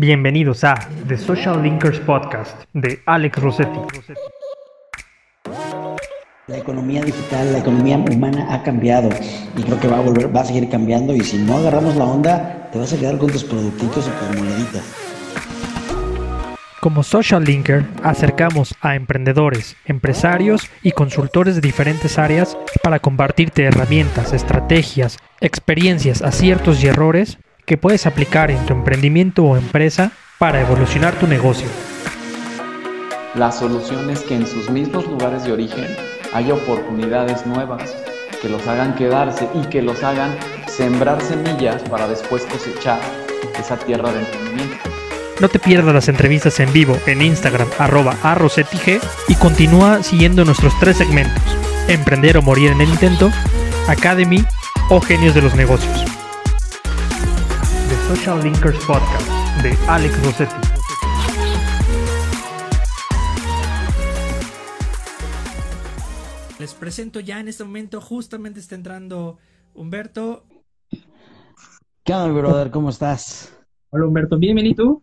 Bienvenidos a The Social Linkers Podcast de Alex Rossetti. La economía digital, la economía humana ha cambiado y creo que va a volver, va a seguir cambiando y si no agarramos la onda, te vas a quedar con tus productitos y tus moneditas. Como Social Linker, acercamos a emprendedores, empresarios y consultores de diferentes áreas para compartirte herramientas, estrategias, experiencias, aciertos y errores que puedes aplicar en tu emprendimiento o empresa para evolucionar tu negocio. La solución es que en sus mismos lugares de origen haya oportunidades nuevas que los hagan quedarse y que los hagan sembrar semillas para después cosechar esa tierra de emprendimiento. No te pierdas las entrevistas en vivo en Instagram arroba arrosetige y continúa siguiendo nuestros tres segmentos, Emprender o Morir en el Intento, Academy o Genios de los Negocios. Social Linkers Podcast de Alex Rossetti. Les presento ya en este momento, justamente está entrando Humberto. ¿Qué onda, brother? ¿Cómo estás? Hola Humberto, bienvenido.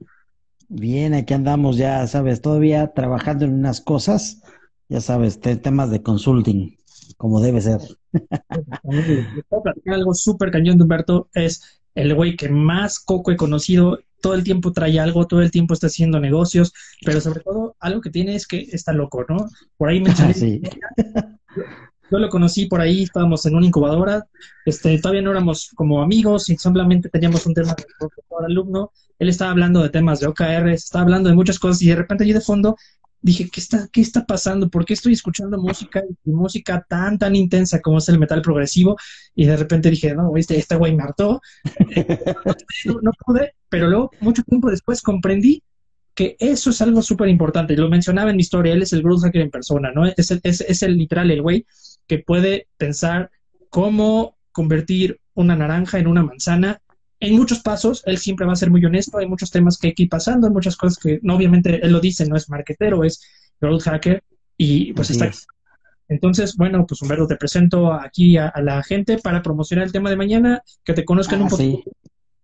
Bien, aquí andamos ya, sabes, todavía trabajando en unas cosas, ya sabes, temas de consulting, como debe ser. puedo platicar algo súper cañón de Humberto, es el güey que más coco he conocido, todo el tiempo trae algo, todo el tiempo está haciendo negocios, pero sobre todo algo que tiene es que está loco, ¿no? Por ahí me sí. Yo lo conocí por ahí, estábamos en una incubadora, este, todavía no éramos como amigos y simplemente teníamos un tema de profesor alumno. Él estaba hablando de temas de OKR, estaba hablando de muchas cosas y de repente yo de fondo dije, ¿qué está, qué está pasando? ¿Por qué estoy escuchando música música tan, tan intensa como es el metal progresivo? Y de repente dije, no, este, este güey me hartó. no, no pude, pero luego, mucho tiempo después, comprendí que eso es algo súper importante. Lo mencionaba en mi historia, él es el growth hacker en persona, ¿no? Es el, es, es el literal, el güey que puede pensar cómo convertir una naranja en una manzana en muchos pasos, él siempre va a ser muy honesto, hay muchos temas que hay que ir pasando, hay muchas cosas que, no, obviamente, él lo dice, no es marketero, es growth hacker, y pues está. Entonces, bueno, pues Humberto, te presento aquí a, la gente para promocionar el tema de mañana, que te conozcan un Ah, poquito sí,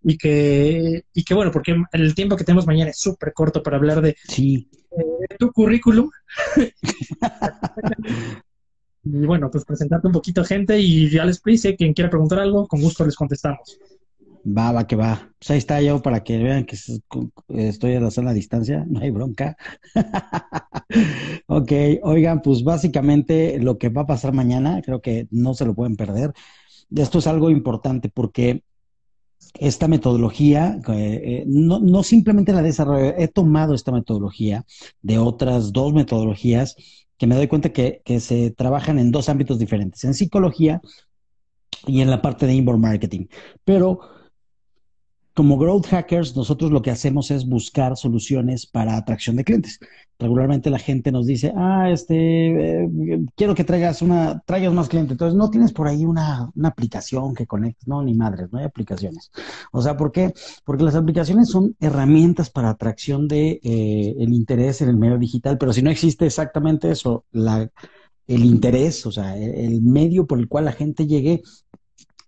y que, y que, bueno, porque el tiempo que tenemos mañana es súper corto para hablar de sí. eh, tu currículum. y bueno, pues presentarte un poquito gente y ya les prise, quien quiera preguntar algo, con gusto les contestamos. Va, va, que va. Pues ahí está yo para que vean que es- estoy a la sana distancia, no hay bronca. Ok, oigan, pues básicamente lo que va a pasar mañana, creo que no se lo pueden perder. Esto es algo importante porque esta metodología, eh, eh, no, no simplemente la desarrollo, he tomado esta metodología de otras dos metodologías que me doy cuenta que, que se trabajan en dos ámbitos diferentes, en psicología y en la parte de inbound marketing. Pero como growth hackers, nosotros lo que hacemos es buscar soluciones para atracción de clientes. Regularmente la gente nos dice, ah, este, eh, quiero que traigas una, traigas más clientes. Entonces, no tienes por ahí una, una aplicación que conectes. No, ni madres, no hay aplicaciones. O sea, ¿por qué? Porque las aplicaciones son herramientas para atracción de eh, interés en el medio digital, pero si no existe exactamente eso, la, el interés, o sea, el medio por el cual la gente llegue,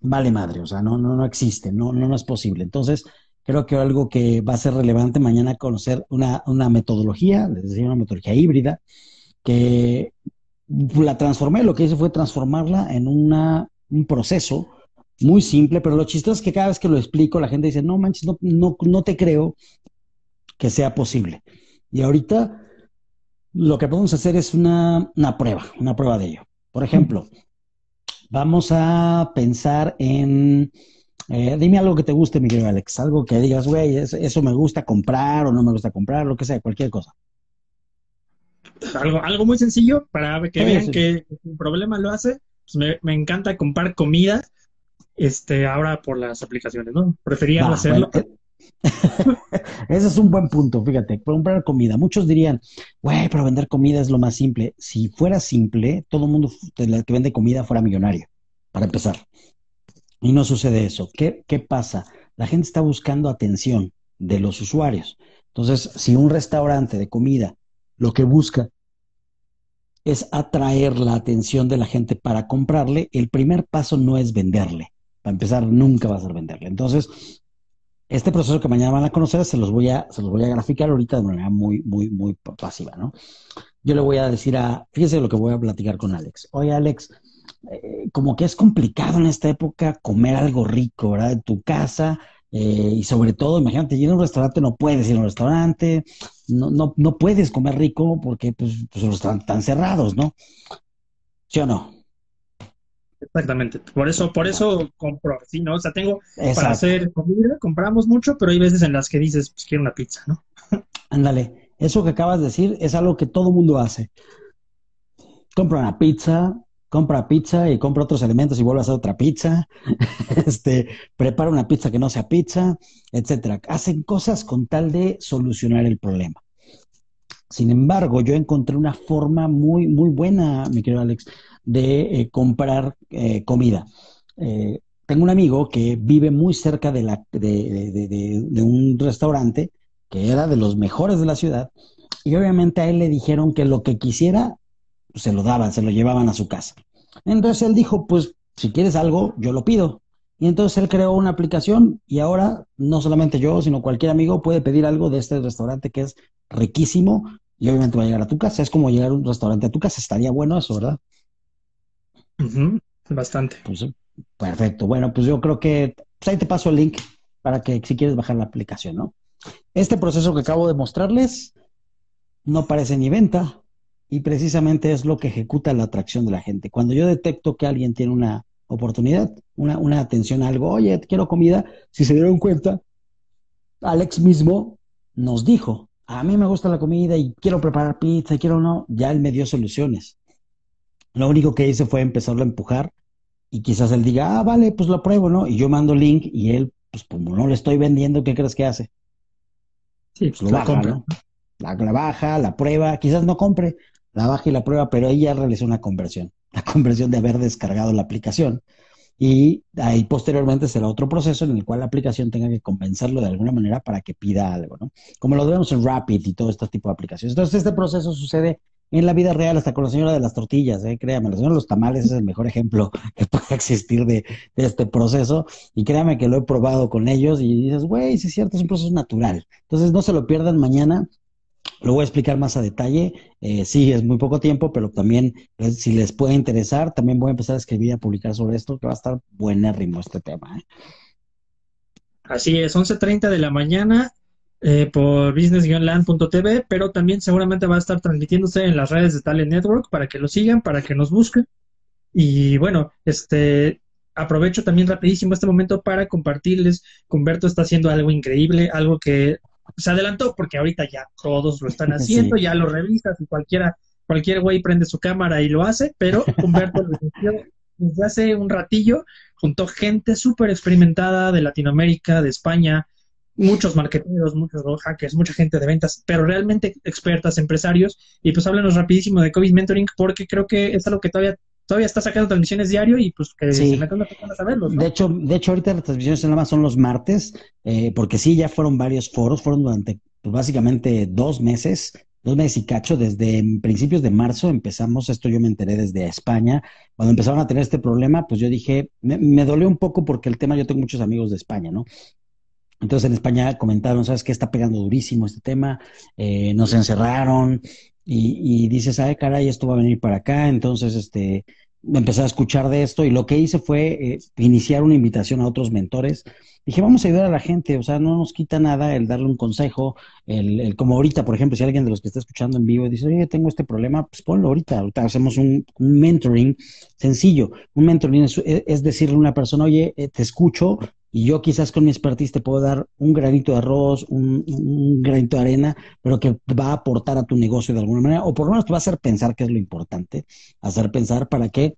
vale madre, o sea, no, no, no existe, no, no, no es posible. Entonces, creo que algo que va a ser relevante mañana conocer una, una metodología, les decía, una metodología híbrida, que la transformé, lo que hice fue transformarla en una, un proceso muy simple, pero lo chistoso es que cada vez que lo explico, la gente dice, no manches, no, no, no te creo que sea posible. Y ahorita lo que podemos hacer es una, una prueba, una prueba de ello. Por ejemplo, vamos a pensar en, eh, dime algo que te guste, mi querido Alex, algo que digas, güey, es- eso me gusta comprar o no me gusta comprar, lo que sea, cualquier cosa. Algo, algo muy sencillo para que Sí, vean sí. que sin problema lo hace. Pues me, me encanta comprar comida, este, ahora por las aplicaciones, ¿no? Prefería hacerlo. bueno, eh, ese es un buen punto, fíjate, comprar comida. Muchos dirían, güey, pero vender comida es lo más simple. Si fuera simple, todo el mundo que vende comida fuera millonario, para empezar. Y no sucede eso. ¿Qué, qué pasa? La gente está buscando atención de los usuarios. Entonces, si un restaurante de comida lo que busca es atraer la atención de la gente para comprarle, el primer paso no es venderle. Para empezar, nunca va a ser venderle. Entonces, Este proceso que mañana van a conocer se los voy a, se los voy a graficar ahorita de manera muy, muy, muy pasiva, ¿no? Yo le voy a decir a, fíjese lo que voy a platicar con Alex. Oye, Alex, eh, como que es complicado en esta época comer algo rico, ¿verdad? En tu casa, eh, y sobre todo, imagínate, ir a un restaurante, no puedes ir a un restaurante, no, no, no puedes comer rico porque pues, pues los están, están cerrados, ¿no? ¿Sí o no? Exactamente. Por eso, por eso compro, ¿sí? ¿no? O sea, tengo para hacer comida, compramos mucho, pero hay veces en las que dices, pues quiero una pizza, ¿no? Ándale, eso que acabas de decir es algo que todo mundo hace. Compra una pizza, compra pizza y compra otros elementos y vuelve a hacer otra pizza. este, prepara una pizza que no sea pizza, etcétera. Hacen cosas con tal de solucionar el problema. Sin embargo, yo encontré una forma muy, muy buena, mi querido Alex, de eh, comprar eh, comida. Eh, tengo un amigo que vive muy cerca de, la, de, un restaurante que era de los mejores de la ciudad y obviamente a él le dijeron que lo que quisiera se lo daban, se lo llevaban a su casa. Entonces él dijo, pues si quieres algo, yo lo pido. Y entonces él creó una aplicación y ahora no solamente yo, sino cualquier amigo puede pedir algo de este restaurante que es riquísimo y obviamente va a llegar a tu casa. Es como llegar a un restaurante a tu casa. Estaría bueno eso, ¿verdad? Bastante. Pues, perfecto. Bueno, pues yo creo que pues ahí te paso el link para que si quieres bajar la aplicación, ¿no? Este proceso que acabo de mostrarles no parece ni venta y precisamente es lo que ejecuta la atracción de la gente. Cuando yo detecto que alguien tiene una oportunidad, una, una atención a algo, oye, quiero comida, si se dieron cuenta, Alex mismo nos dijo, a mí me gusta la comida y quiero preparar pizza, y quiero no, ya él me dio soluciones. Lo único que hice fue empezarlo a empujar y quizás él diga, ah, vale, pues lo pruebo, ¿no? Y yo mando link y él, pues como no le estoy vendiendo, ¿qué crees que hace? Sí, pues lo baja, ¿no? La, baja, la prueba, quizás no compre, la baja y la prueba, pero ella realizó una conversión, la conversión de haber descargado la aplicación. Y ahí posteriormente será otro proceso en el cual la aplicación tenga que convencerlo de alguna manera para que pida algo, ¿no? Como lo vemos en Rapid y todo este tipo de aplicaciones. Entonces, este proceso sucede en la vida real, hasta con la señora de las tortillas, ¿eh? créame, la señora de los tamales es el mejor ejemplo que puede existir de, este proceso. Y créame que lo he probado con ellos y dices, güey, sí es cierto, es un proceso natural. Entonces no se lo pierdan mañana. Lo voy a explicar más a detalle. Eh, sí, es muy poco tiempo, pero también pues, si les puede interesar, también voy a empezar a escribir y a publicar sobre esto, que va a estar buenérrimo este tema. ¿eh? Así es, 11.30 de la mañana eh, por business-land.tv, pero también seguramente va a estar transmitiéndose en las redes de Talent Network para que lo sigan, para que nos busquen. Y bueno, este aprovecho también rapidísimo este momento para compartirles Humberto está haciendo algo increíble, algo que se adelantó porque ahorita ya todos lo están haciendo, ya lo revisas y cualquiera, cualquier güey prende su cámara y lo hace, pero Humberto lo desde hace un ratillo, juntó gente súper experimentada de Latinoamérica, de España, muchos marketeros, muchos hackers, mucha gente de ventas, pero realmente expertas, empresarios. Y pues háblanos rapidísimo de COVID Mentoring porque creo que es algo que todavía todavía está sacando transmisiones diario y pues que se metan a saberlo. De hecho, de hecho ahorita las transmisiones en más son los martes, eh, porque sí, ya fueron varios foros, fueron durante pues, básicamente dos meses, dos meses y cacho, desde principios de marzo empezamos, esto yo me enteré desde España, cuando empezaron a tener este problema, pues yo dije, me, me dolió un poco porque el tema, yo tengo muchos amigos de España, ¿no? Entonces en España comentaron, ¿sabes qué? Está pegando durísimo este tema, eh, nos encerraron y, y dices, ay, caray, esto va a venir para acá. Entonces, este, empecé a escuchar de esto y lo que hice fue eh, iniciar una invitación a otros mentores. Dije, vamos a ayudar a la gente, o sea, no nos quita nada el darle un consejo, el, el como ahorita, por ejemplo, si alguien de los que está escuchando en vivo dice, oye, tengo este problema, pues ponlo ahorita, ahorita hacemos un, mentoring sencillo. Un mentoring es, es, decirle a una persona, oye, eh, te escucho, y yo quizás con mi expertise te puedo dar un granito de arroz, un, granito de arena, pero que va a aportar a tu negocio de alguna manera, o por lo menos te va a hacer pensar que es lo importante, hacer pensar para que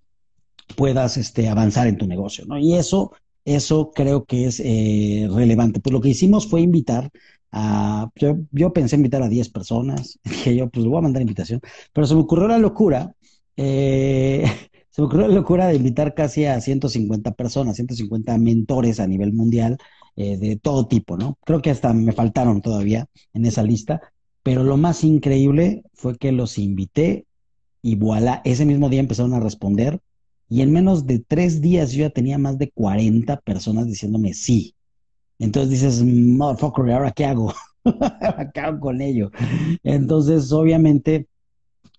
puedas este, avanzar en tu negocio, ¿no? Y eso, eso creo que es eh, relevante. Pues lo que hicimos fue invitar a, yo, yo pensé invitar a 10 personas, dije yo, pues le voy a mandar invitación, pero se me ocurrió la locura, eh, se me ocurrió la locura de invitar casi a 150 personas, 150 mentores a nivel mundial eh, de todo tipo, ¿no? Creo que hasta me faltaron todavía en esa lista, pero lo más increíble fue que los invité y voilà, ese mismo día empezaron a responder y en menos de tres días yo ya tenía más de 40 personas diciéndome sí. Entonces dices, motherfucker, ¿ahora qué hago? ¿Qué hago con ello? Entonces, obviamente,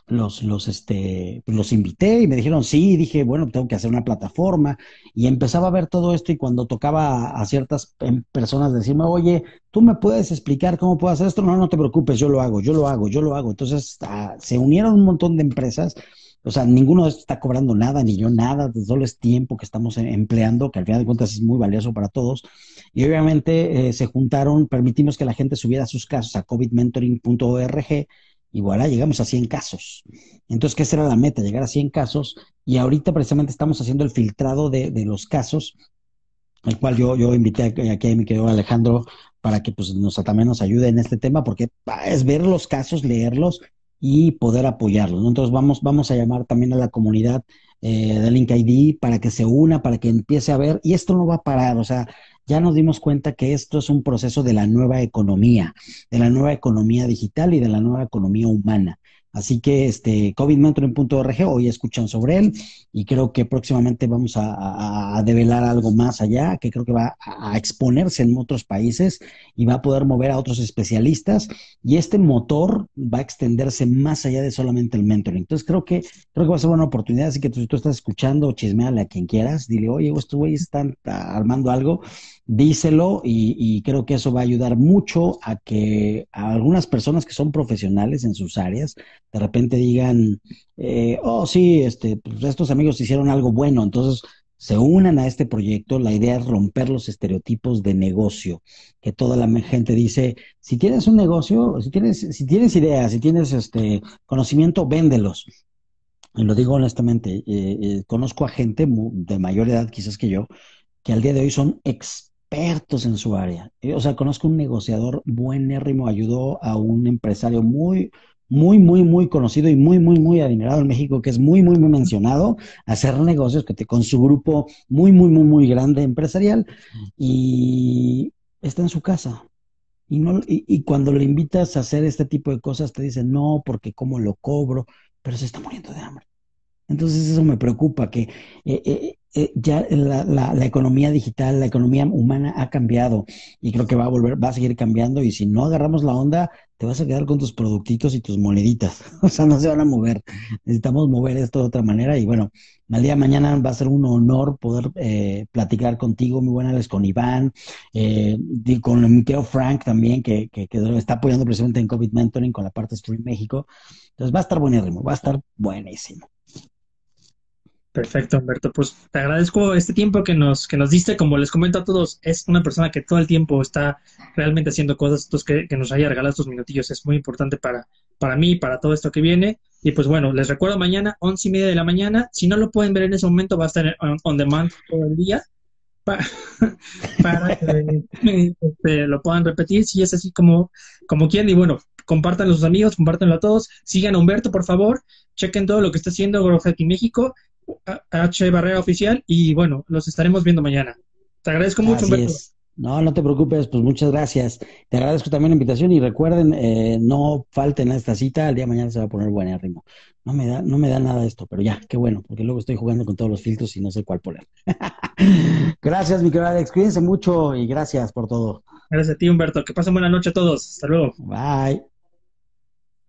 los, los, este, pues, los invité y me dijeron, sí, dije, bueno, tengo que hacer una plataforma y empezaba a ver todo esto y cuando tocaba a, ciertas em, personas decirme, oye, ¿tú me puedes explicar cómo puedo hacer esto? No, no te preocupes, yo lo hago, yo lo hago, yo lo hago. Entonces, se unieron un montón de empresas. O sea, ninguno está cobrando nada, ni yo nada, solo es tiempo que estamos em, empleando, que al final de cuentas es muy valioso para todos. Y obviamente eh, se juntaron, permitimos que la gente subiera sus casos a covidmentoring.org y llegamos a 100 casos. Entonces, ¿qué será la meta? Llegar a 100 casos. Y ahorita precisamente estamos haciendo el filtrado de, los casos, el cual yo, yo invité aquí a mi querido Alejandro para que pues, nos, también nos ayude en este tema, porque es ver los casos, leerlos y poder apoyarlos. Entonces, vamos, vamos a llamar también a la comunidad eh, de Link ID para que se una, para que empiece a ver, y esto no va a parar, o sea, ya nos dimos cuenta que esto es un proceso de la nueva economía, de la nueva economía digital y de la nueva economía humana. Así que este covidmentoring.org, hoy escuchan sobre él y creo que próximamente vamos a, develar algo más allá, que creo que va a, exponerse en otros países y va a poder mover a otros especialistas y este motor va a extenderse más allá de solamente el mentoring. Entonces creo que creo que va a ser una oportunidad, así que tú, tú estás escuchando, chismeale a quien quieras, dile, oye, estos güeyes están armando algo díselo y, creo que eso va a ayudar mucho a que a algunas personas que son profesionales en sus áreas de repente digan, eh, oh sí, este, pues estos amigos hicieron algo bueno, entonces se unan a este proyecto. La idea es romper los estereotipos de negocio, que toda la gente dice, si tienes un negocio, si tienes, si tienes ideas, si tienes este conocimiento, véndelos. Y lo digo honestamente, eh, eh, conozco a gente de mayor edad quizás que yo, que al día de hoy son ex expertos en su área. O sea, conozco un negociador buenérrimo, ayudó a un empresario muy, muy, muy, muy conocido y muy, muy, muy adinerado en México, que es muy, muy, muy mencionado, hacer negocios con su grupo muy, muy, muy, muy grande empresarial y está en su casa. Y, no, y, cuando le invitas a hacer este tipo de cosas, te dicen, no, porque cómo lo cobro, pero se está muriendo de hambre. Entonces eso me preocupa, que eh, eh, eh, ya la, la, economía digital, la economía humana ha cambiado y creo que va a volver, va a seguir cambiando y si no agarramos la onda, te vas a quedar con tus productitos y tus moneditas. O sea, no se van a mover. Necesitamos mover esto de otra manera y bueno, al día de mañana va a ser un honor poder eh, platicar contigo, muy buena, con Iván, eh, con mi querido Frank también, que, que, que, está apoyando precisamente en COVID Mentoring con la parte Stream México. Entonces va a estar buenísimo, va a estar buenísimo. Perfecto, Humberto. Pues te agradezco este tiempo que nos, que nos diste. Como les comento a todos, es una persona que todo el tiempo está realmente haciendo cosas. Entonces, que, nos haya regalado estos minutillos es muy importante para, para mí, para todo esto que viene. Y pues bueno, les recuerdo mañana, once y media de la mañana. Si no lo pueden ver en ese momento, va a estar on, demand todo el día para, que este, lo puedan repetir. Si es así como, como quieren. Y bueno, compártanlo a sus amigos, compártanlo a todos. Sigan a Humberto, por favor. Chequen todo lo que está haciendo Growth Hacking México H Barrera Oficial y bueno, los estaremos viendo mañana. Te agradezco mucho, Humberto. No, no te preocupes, pues muchas gracias. Te agradezco también la invitación y recuerden, eh, no falten a esta cita, el día de mañana se va a poner buenérrimo. No me da, no me da nada esto, pero ya, qué bueno, porque luego estoy jugando con todos los filtros y no sé cuál poner. gracias, mi querido Alex, cuídense mucho y gracias por todo. Gracias a ti, Humberto. Que pasen buena noche a todos. Hasta luego. Bye.